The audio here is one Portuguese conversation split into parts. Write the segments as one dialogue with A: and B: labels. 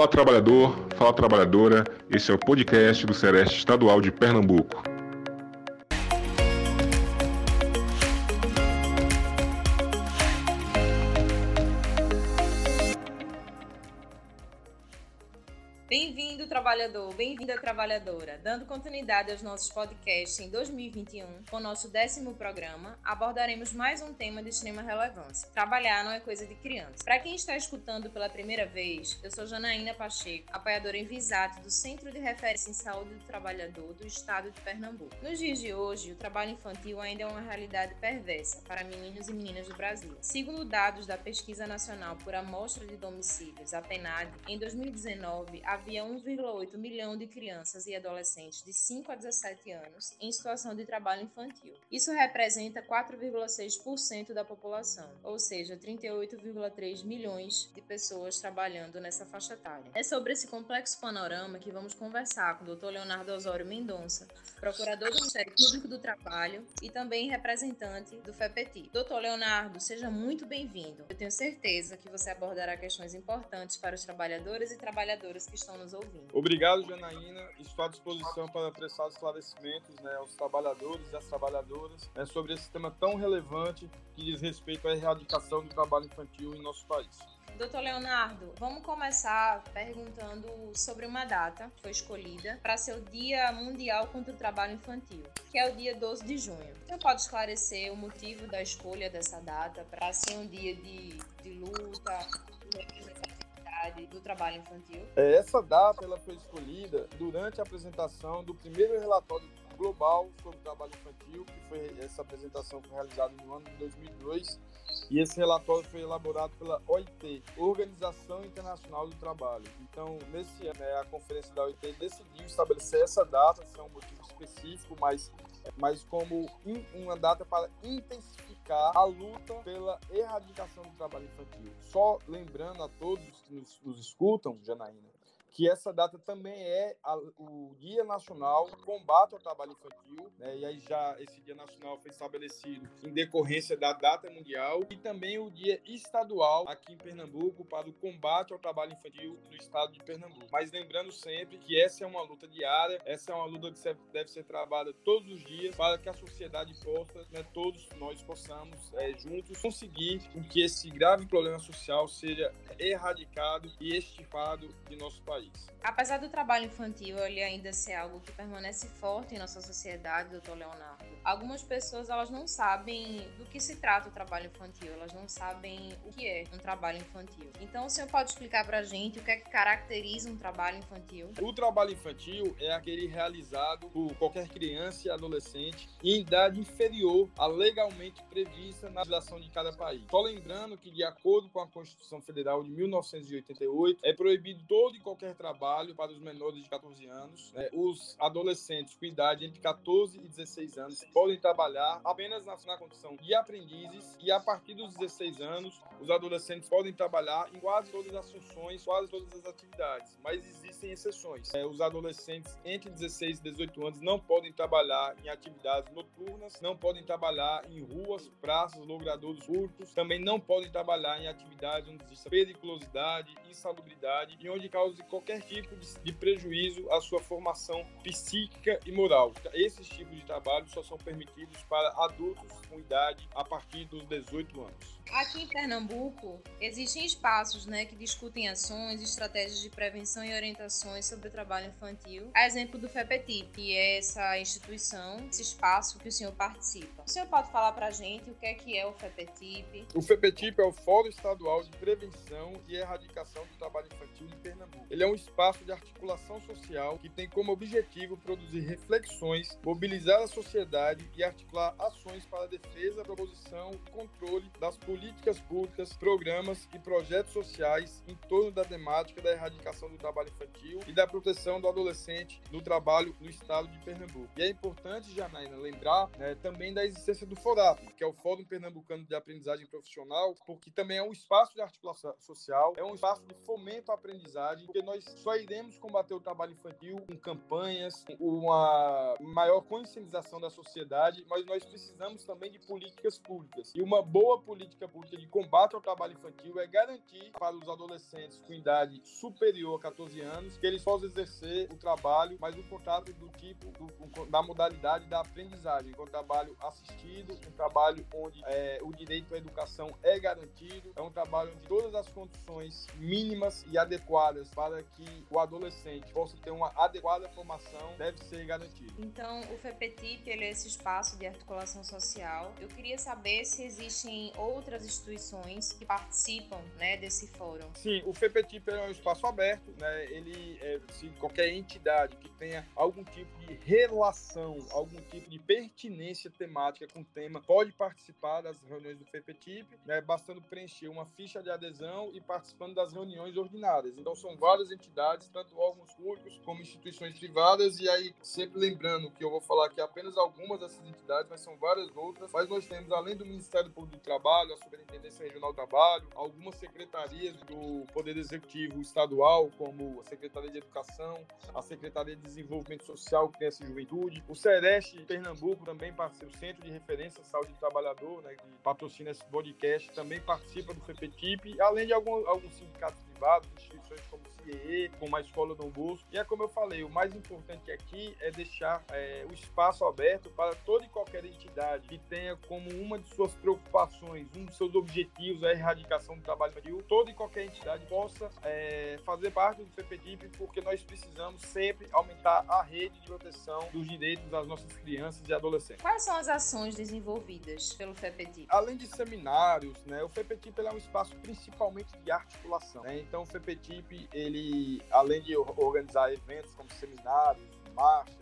A: Fala trabalhador, fala trabalhadora, esse é o podcast do Sereste Estadual de Pernambuco.
B: Trabalhador, bem-vinda trabalhadora. Dando continuidade aos nossos podcasts em 2021, com nosso décimo programa, abordaremos mais um tema de extrema relevância. Trabalhar não é coisa de criança. Para quem está escutando pela primeira vez, eu sou Janaína Pacheco, apoiadora em Visat do Centro de Referência em Saúde do Trabalhador do Estado de Pernambuco. Nos dias de hoje, o trabalho infantil ainda é uma realidade perversa para meninos e meninas do Brasil. Segundo dados da Pesquisa Nacional por Amostra de Domicílios, a PNAD, em 2019 havia 1,8 1,8 milhão de crianças e adolescentes de 5 a 17 anos em situação de trabalho infantil. Isso representa 4,6% da população, ou seja, 38,3 milhões de pessoas trabalhando nessa faixa etária. É sobre esse complexo panorama que vamos conversar com o Dr. Leonardo Osório Mendonça, procurador do Ministério Público do Trabalho e também representante do FEPETI. Doutor Leonardo, seja muito bem-vindo. Eu tenho certeza que você abordará questões importantes para os trabalhadores e trabalhadoras que estão nos ouvindo.
C: Obrigado, Janaína. Estou à disposição para prestar esclarecimentos né, aos trabalhadores e às trabalhadoras né, sobre esse tema tão relevante que diz respeito à erradicação do trabalho infantil em nosso país.
B: Doutor Leonardo, vamos começar perguntando sobre uma data que foi escolhida para ser o Dia Mundial contra o Trabalho Infantil, que é o dia 12 de junho. Você pode esclarecer o motivo da escolha dessa data para ser um dia de, de luta, do trabalho infantil?
C: É, essa data ela foi escolhida durante a apresentação do primeiro relatório global sobre o trabalho infantil, que foi essa apresentação foi realizada no ano de 2002 e esse relatório foi elaborado pela OIT, Organização Internacional do Trabalho. Então, nesse ano, né, a conferência da OIT decidiu estabelecer essa data, sem é um motivo específico, mas, mas como uma data para intensificar a luta pela erradicação do trabalho infantil. Só lembrando a todos que nos, nos escutam, Janaína, que essa data também é a, o Dia Nacional do Combate ao Trabalho Infantil, né? e aí já esse Dia Nacional foi estabelecido em decorrência da data mundial, e também o Dia Estadual aqui em Pernambuco para o combate ao trabalho infantil no estado de Pernambuco. Mas lembrando sempre que essa é uma luta diária, essa é uma luta que deve ser trabalhada todos os dias para que a sociedade possa, né, todos nós possamos é, juntos conseguir que esse grave problema social seja erradicado e extirpado de nosso país país.
B: Apesar do trabalho infantil ele ainda ser algo que permanece forte em nossa sociedade, doutor Leonardo, algumas pessoas elas não sabem do que se trata o trabalho infantil, elas não sabem o que é um trabalho infantil. Então o senhor pode explicar para a gente o que é que caracteriza um trabalho infantil?
C: O trabalho infantil é aquele realizado por qualquer criança e adolescente em idade inferior à legalmente prevista na legislação de cada país. Só lembrando que, de acordo com a Constituição Federal de 1988, é proibido todo e qualquer trabalho para os menores de 14 anos. Né? Os adolescentes com idade entre 14 e 16 anos podem trabalhar apenas na, na condição de aprendizes e a partir dos 16 anos, os adolescentes podem trabalhar em quase todas as funções, quase todas as atividades, mas existem exceções. É, os adolescentes entre 16 e 18 anos não podem trabalhar em atividades noturnas, não podem trabalhar em ruas, praças, logradouros públicos, também não podem trabalhar em atividades onde exista periculosidade, insalubridade e onde cause qualquer tipo de, de prejuízo à sua formação psíquica e moral. Esses tipos de trabalho só são permitidos para adultos com idade a partir dos 18 anos.
B: Aqui em Pernambuco, existem espaços né, que discutem ações, estratégias de prevenção e orientações sobre o trabalho infantil. A exemplo do FEPETIP, que é essa instituição, esse espaço que o senhor participa. O senhor pode falar para a gente o que é que é o FEPETIP?
C: O FEPETIP é o Fórum Estadual de Prevenção e Erradicação do Trabalho Infantil em Pernambuco. Ele é um espaço de articulação social que tem como objetivo produzir reflexões, mobilizar a sociedade e articular ações para a defesa, proposição e controle das políticas públicas, programas e projetos sociais em torno da temática da erradicação do trabalho infantil e da proteção do adolescente no trabalho no estado de Pernambuco. E é importante, Janaína, lembrar né, também da existência do FORAP, que é o Fórum Pernambucano de Aprendizagem Profissional, porque também é um espaço de articulação social, é um espaço de fomento à aprendizagem, porque nós só iremos combater o trabalho infantil com campanhas, com uma maior conscientização da sociedade, mas nós precisamos também de políticas públicas. E uma boa política pública de combate ao trabalho infantil é garantir para os adolescentes com idade superior a 14 anos que eles possam exercer o trabalho, mas o contrato do tipo, do, da modalidade da aprendizagem, um trabalho assistido, um trabalho onde é, o direito à educação é garantido, é um trabalho onde todas as condições mínimas e adequadas para que o adolescente possa ter uma adequada formação deve ser garantido.
B: Então, o FEPETIP ele é esse espaço de articulação social. Eu queria saber se existem outras instituições que participam né, desse fórum.
C: Sim, o FEPETIP é um espaço aberto, né? ele, é, se qualquer entidade que tenha algum tipo de relação, algum tipo de pertinência temática com o tema, pode participar das reuniões do FEPETIP, né? bastando preencher uma ficha de adesão e participando das reuniões ordinárias. Então, são várias entidades, tanto órgãos públicos como instituições privadas, e aí, sempre lembrando que eu vou falar aqui apenas algumas dessas entidades, mas são várias outras. Mas nós temos, além do Ministério Público do Trabalho, a Superintendência Regional do Trabalho, algumas secretarias do Poder Executivo Estadual, como a Secretaria de Educação, a Secretaria de Desenvolvimento Social, Criança e Juventude, o Sereste Pernambuco também participa, o Centro de Referência Saúde do Trabalhador, né, que patrocina esse podcast, também participa do FEPETIP, além de algum, alguns sindicatos privados, instituições como o CIE, como a Escola Dom Bosco. E é como eu falei, o mais importante aqui é deixar é, o espaço aberto para toda e qualquer entidade que tenha como uma de suas preocupações, um dos seus objetivos a erradicação do trabalho infantil, toda e qualquer entidade possa é, fazer parte do FEPEDIP, porque nós precisamos sempre aumentar a rede de proteção dos direitos das nossas crianças e adolescentes.
B: Quais são as ações desenvolvidas pelo FEPEDIP?
C: Além de seminários, né, o FEPEDIP é um espaço principalmente de articulação. Né? Então, o FEPETIP, ele, além de organizar eventos como seminários, marchas,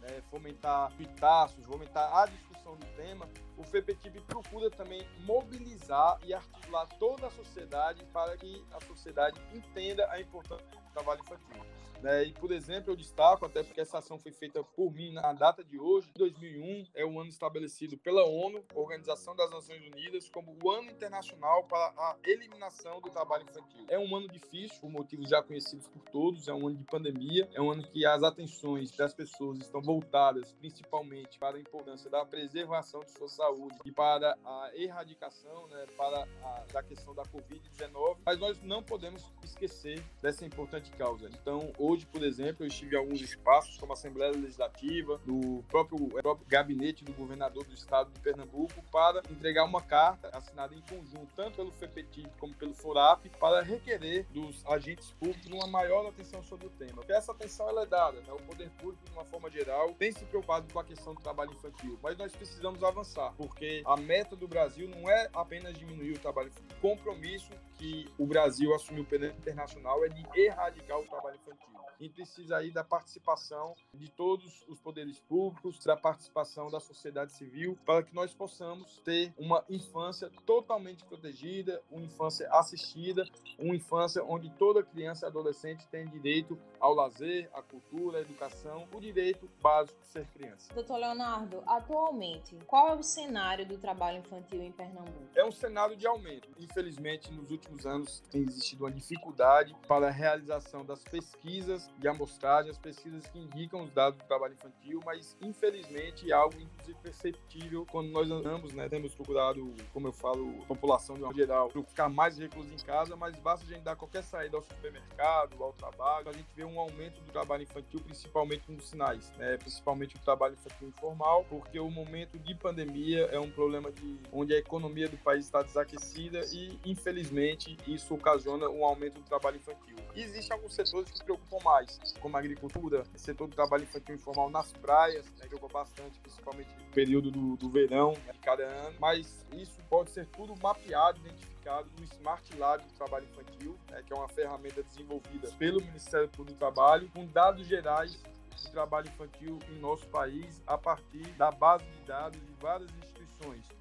C: né, fomentar pitaços, fomentar a discussão do tema, o FEPETIP procura também mobilizar e articular toda a sociedade para que a sociedade entenda a importância trabalho infantil. Né? E, por exemplo, eu destaco, até porque essa ação foi feita por mim na data de hoje, 2001 é o ano estabelecido pela ONU, Organização das Nações Unidas, como o ano internacional para a eliminação do trabalho infantil. É um ano difícil, por motivos já conhecidos por todos, é um ano de pandemia, é um ano que as atenções das pessoas estão voltadas principalmente para a importância da preservação de sua saúde e para a erradicação, né, para a da questão da Covid-19, mas nós não podemos esquecer dessa importante causa. Então, hoje por exemplo, eu estive em alguns espaços, como a Assembleia Legislativa, do próprio, próprio gabinete do governador do estado de Pernambuco, para entregar uma carta assinada em conjunto, tanto pelo FEPETIP como pelo FORAP, para requerer dos agentes públicos uma maior atenção sobre o tema. Porque essa atenção é dada, né? o poder público, de uma forma geral, tem se preocupado com a questão do trabalho infantil, mas nós precisamos avançar, porque a meta do Brasil não é apenas diminuir o trabalho infantil. O compromisso que o Brasil assumiu pelo internacional é de erradicar o trabalho infantil e precisa aí da participação de todos os poderes públicos, da participação da sociedade civil, para que nós possamos ter uma infância totalmente protegida, uma infância assistida, uma infância onde toda criança e adolescente tem direito ao lazer, à cultura, à educação, o direito básico de ser criança.
B: Doutor Leonardo, atualmente, qual é o cenário do trabalho infantil em Pernambuco?
C: É um cenário de aumento. Infelizmente, nos últimos anos tem existido uma dificuldade para a das pesquisas de amostragem, as pesquisas que indicam os dados do trabalho infantil, mas infelizmente é algo inclusive perceptível quando nós andamos, né? Temos procurado, como eu falo, a população de uma geral, ficar mais recluso em casa, mas basta a gente dar qualquer saída ao supermercado, ao trabalho, a gente vê um aumento do trabalho infantil, principalmente nos sinais, né? Principalmente o trabalho infantil informal, porque o momento de pandemia é um problema de onde a economia do país está desaquecida e infelizmente isso ocasiona um aumento do trabalho infantil. E existem alguns setores que se preocupam mais como a agricultura, setor do trabalho infantil informal nas praias, né, que bastante, principalmente no período do, do verão né, de cada ano, mas isso pode ser tudo mapeado, identificado no Smart Lab do Trabalho Infantil, né, que é uma ferramenta desenvolvida pelo Ministério do Trabalho, com dados gerais de trabalho infantil em nosso país a partir da base de dados de várias instituições,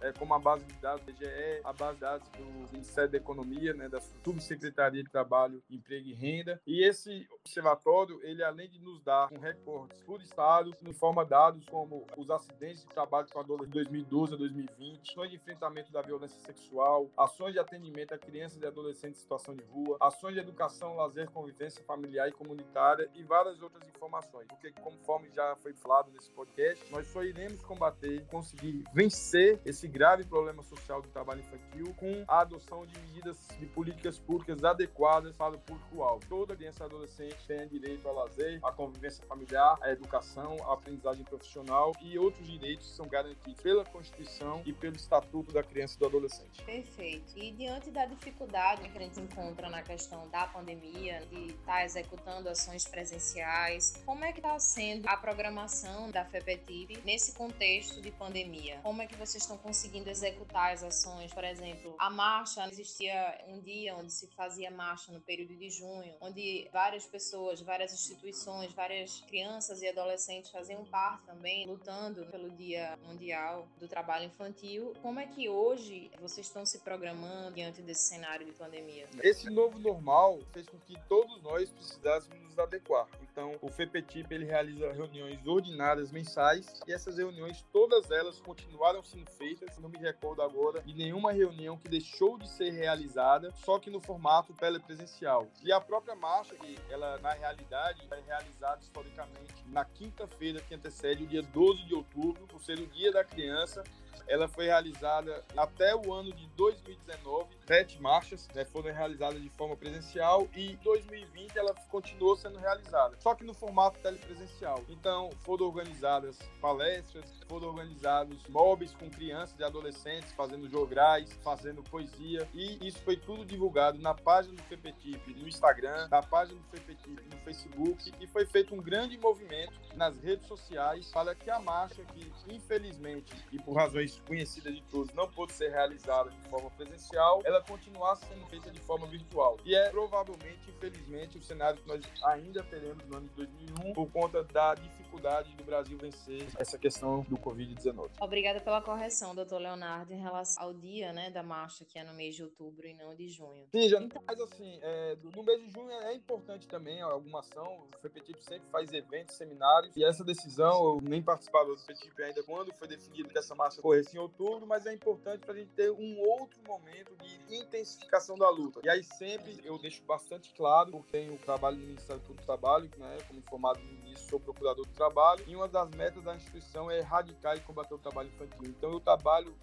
C: é, como a base de dados do IGE, a base de dados do Ministério da Economia, né, da Subsecretaria de Trabalho, Emprego e Renda. E esse observatório, ele além de nos dar um recorde por estado, informa dados como os acidentes de trabalho com adolescentes de 2012 a 2020, ações de enfrentamento da violência sexual, ações de atendimento a crianças e adolescentes em situação de rua, ações de educação, lazer, convivência familiar e comunitária e várias outras informações. Porque, conforme já foi falado nesse podcast, nós só iremos combater, conseguir vencer esse grave problema social do trabalho infantil, com a adoção de medidas de políticas públicas adequadas para o público-alvo. Toda criança e adolescente tem direito ao lazer, à convivência familiar, à educação, à aprendizagem profissional e outros direitos que são garantidos pela Constituição e pelo Estatuto da Criança e do Adolescente.
B: Perfeito. E diante da dificuldade que a gente encontra na questão da pandemia, de estar tá executando ações presenciais, como é que está sendo a programação da FEPETIP nesse contexto de pandemia? Como é que vocês estão conseguindo executar as ações? Por exemplo, a marcha, existia um dia onde se fazia marcha no período de junho, onde várias pessoas, várias instituições, várias crianças e adolescentes faziam parte também, lutando pelo Dia Mundial do Trabalho Infantil. Como é que hoje vocês estão se programando diante desse cenário de pandemia?
C: Esse novo normal fez com que todos nós precisássemos nos adequar. Então, o FEPETIP ele realiza reuniões ordinárias mensais e essas reuniões, todas elas continuaram sendo feitas, não me recordo agora, de nenhuma reunião que deixou de ser realizada, só que no formato telepresencial. E a própria marcha, que ela na realidade é realizada historicamente na quinta-feira que antecede o dia 12 de outubro, por ser o dia da criança, ela foi realizada até o ano de 2019, sete marchas né, foram realizadas de forma presencial e 2020 ela continuou sendo realizada, só que no formato telepresencial. Então foram organizadas palestras, foram organizados mobs com crianças e adolescentes fazendo jograis, fazendo poesia e isso foi tudo divulgado na página do FEPETIP no Instagram, na página do FEPETIP no Facebook e foi feito um grande movimento nas redes sociais para que a marcha que infelizmente e por razões conhecida de todos, não pôde ser realizada de forma presencial, ela continuasse sendo feita de forma virtual. E é provavelmente, infelizmente, o cenário que nós ainda teremos no ano de 2001 por conta da dificuldade do Brasil vencer essa questão do Covid-19.
B: Obrigada pela correção, doutor Leonardo, em relação ao dia né, da marcha, que é no mês de outubro e não de junho.
C: Sim, já, então... mas assim, é, no mês de junho é importante também alguma ação. O FEPETIP sempre faz eventos, seminários, e essa decisão, eu nem participava do FEPETIP ainda quando foi definido que essa marcha corresse em outubro, mas é importante para a gente ter um outro momento de intensificação da luta. E aí sempre eu deixo bastante claro, porque tenho o trabalho no Ministério do Trabalho, né, como informado no início, sou procurador do trabalho, e uma das metas da instituição é erradicar e combater o trabalho infantil. Então eu trabalho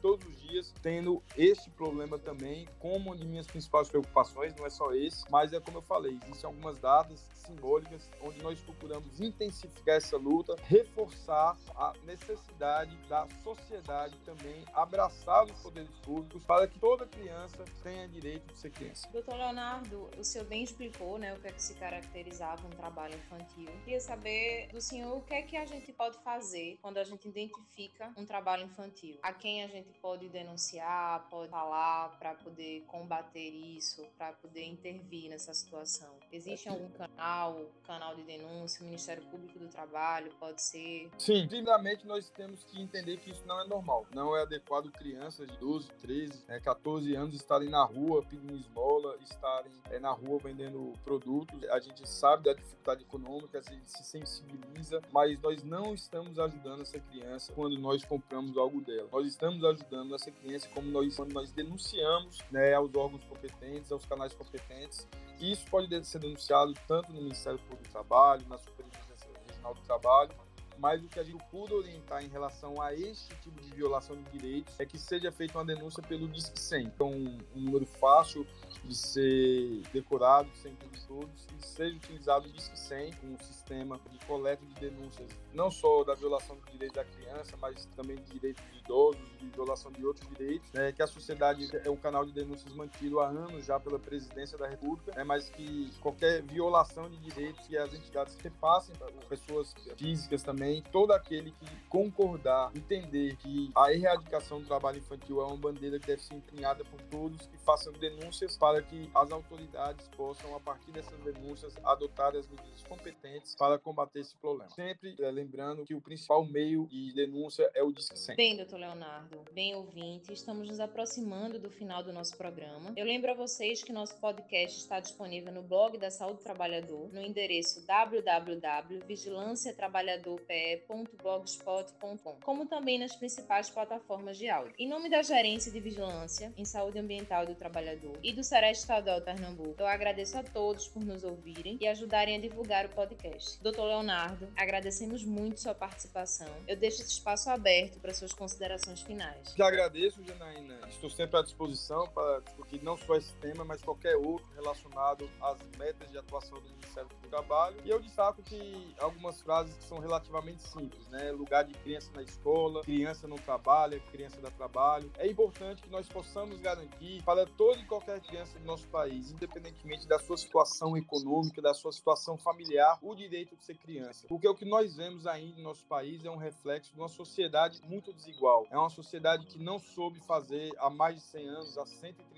C: todos os dias, tendo este problema também como uma de minhas principais preocupações, não é só esse, mas é como eu falei, existem algumas datas simbólicas onde nós procuramos intensificar essa luta, reforçar a necessidade da sociedade também abraçar os poderes públicos para que toda criança tenha direito de ser criança.
B: Doutor Leonardo, o senhor bem explicou né, o que é que se caracterizava um trabalho infantil. Queria saber do senhor o que é que a gente pode fazer quando a gente identifica um trabalho infantil a quem a gente pode denunciar, pode falar para poder combater isso, para poder intervir nessa situação? Existe algum canal, canal de denúncia, Ministério Público do Trabalho, pode ser?
C: Sim, primeiramente nós temos que entender que isso não é normal. Não é adequado crianças de 12, 13, é, 14 anos estarem na rua pedindo esmola, estarem é, na rua vendendo produtos. A gente sabe da dificuldade econômica, a gente se sensibiliza, mas nós não estamos ajudando essa criança quando nós compramos algo dela nós estamos ajudando essa criança como nós, quando nós denunciamos né, aos órgãos competentes, aos canais competentes. Isso pode ser denunciado tanto no Ministério Público do Trabalho, na Superintendência Regional do Trabalho, mas o que a gente procura orientar em relação a este tipo de violação de direitos é que seja feita uma denúncia pelo Disque 100. Então, um, número fácil de ser decorado, de entendido todos, e seja utilizado o Disque 100, um sistema de coleta de denúncias, não só da violação dos direitos da criança, mas também de direitos de idosos, de violação de outros direitos, né, que a sociedade é um canal de denúncias mantido há anos já pela presidência da República, né, mas que qualquer violação de direitos que as entidades repassem para pessoas físicas também, todo aquele que concordar, entender que a erradicação do trabalho infantil é uma bandeira que deve ser empunhada por todos, que façam denúncias para que as autoridades possam, a partir dessas denúncias, adotar as medidas competentes para combater esse problema. Sempre é, lembrando que o principal meio de denúncia é o Disque 100.
B: Bem, doutor Leonardo, bem ouvinte, estamos nos aproximando do final do nosso programa. Eu lembro a vocês que nosso podcast está disponível no blog da Saúde do Trabalhador, no endereço www.vigilanciatrabalhador.com café.blogspot.com, como também nas principais plataformas de áudio. Em nome da Gerência de Vigilância em Saúde Ambiental do Trabalhador e do Sereste Estadual Pernambuco, eu agradeço a todos por nos ouvirem e ajudarem a divulgar o podcast. Doutor Leonardo, agradecemos muito sua participação. Eu deixo esse espaço aberto para suas considerações finais.
C: Já agradeço, Janaína. Estou sempre à disposição para discutir não só esse tema, mas qualquer outro relacionado às metas de atuação do Ministério do Trabalho. E eu destaco que algumas frases que são relativamente simples, né? Lugar de criança na escola, criança não trabalha, criança dá trabalho. É importante que nós possamos garantir para toda e qualquer criança do nosso país, independentemente da sua situação econômica, da sua situação familiar, o direito de ser criança. Porque o que nós vemos ainda no nosso país é um reflexo de uma sociedade muito desigual. É uma sociedade que não soube fazer há mais de 100 anos, há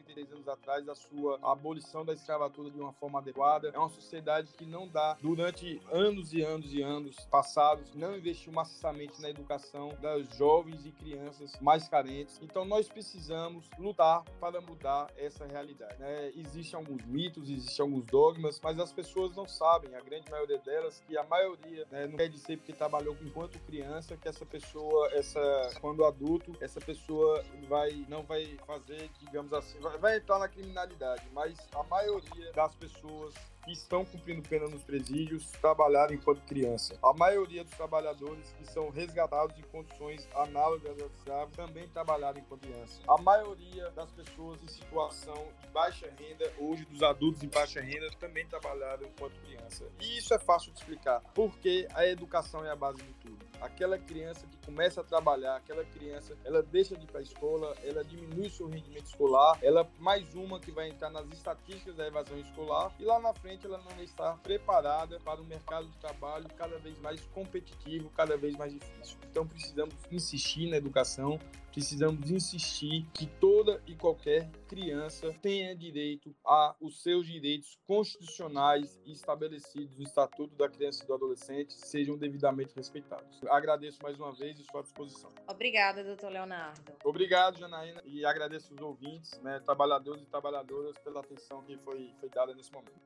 C: 133 anos atrás, a sua abolição da escravatura de uma forma adequada. É uma sociedade que não dá, durante anos e anos e anos passados, não investiu maciçamente na educação das jovens e crianças mais carentes. Então nós precisamos lutar para mudar essa realidade. Né? Existem alguns mitos, existem alguns dogmas, mas as pessoas não sabem, a grande maioria delas, que a maioria né, não quer dizer porque trabalhou enquanto criança que essa pessoa, essa quando adulto, essa pessoa vai não vai fazer, digamos assim, vai, vai entrar na criminalidade, mas a maioria das pessoas que estão cumprindo pena nos presídios trabalharam enquanto criança. A maioria dos trabalhadores que são resgatados em condições análogas aos escravos também trabalharam enquanto criança. A maioria das pessoas em situação de baixa renda, hoje dos adultos em baixa renda, também trabalharam enquanto criança. E isso é fácil de explicar, porque a educação é a base de tudo. Aquela criança que começa a trabalhar, aquela criança, ela deixa de ir para a escola, ela diminui seu rendimento escolar, ela mais uma que vai entrar nas estatísticas da evasão escolar e lá na frente ela não está preparada para um mercado de trabalho cada vez mais competitivo, cada vez mais difícil. Então precisamos insistir na educação, precisamos insistir que toda e qualquer criança tenha direito a os seus direitos constitucionais estabelecidos no Estatuto da Criança e do Adolescente sejam devidamente respeitados. Agradeço mais uma vez e estou à disposição.
B: Obrigada, doutor Leonardo.
C: Obrigado, Janaína, e agradeço os ouvintes, né, trabalhadores e trabalhadoras, pela atenção que foi, foi dada nesse momento.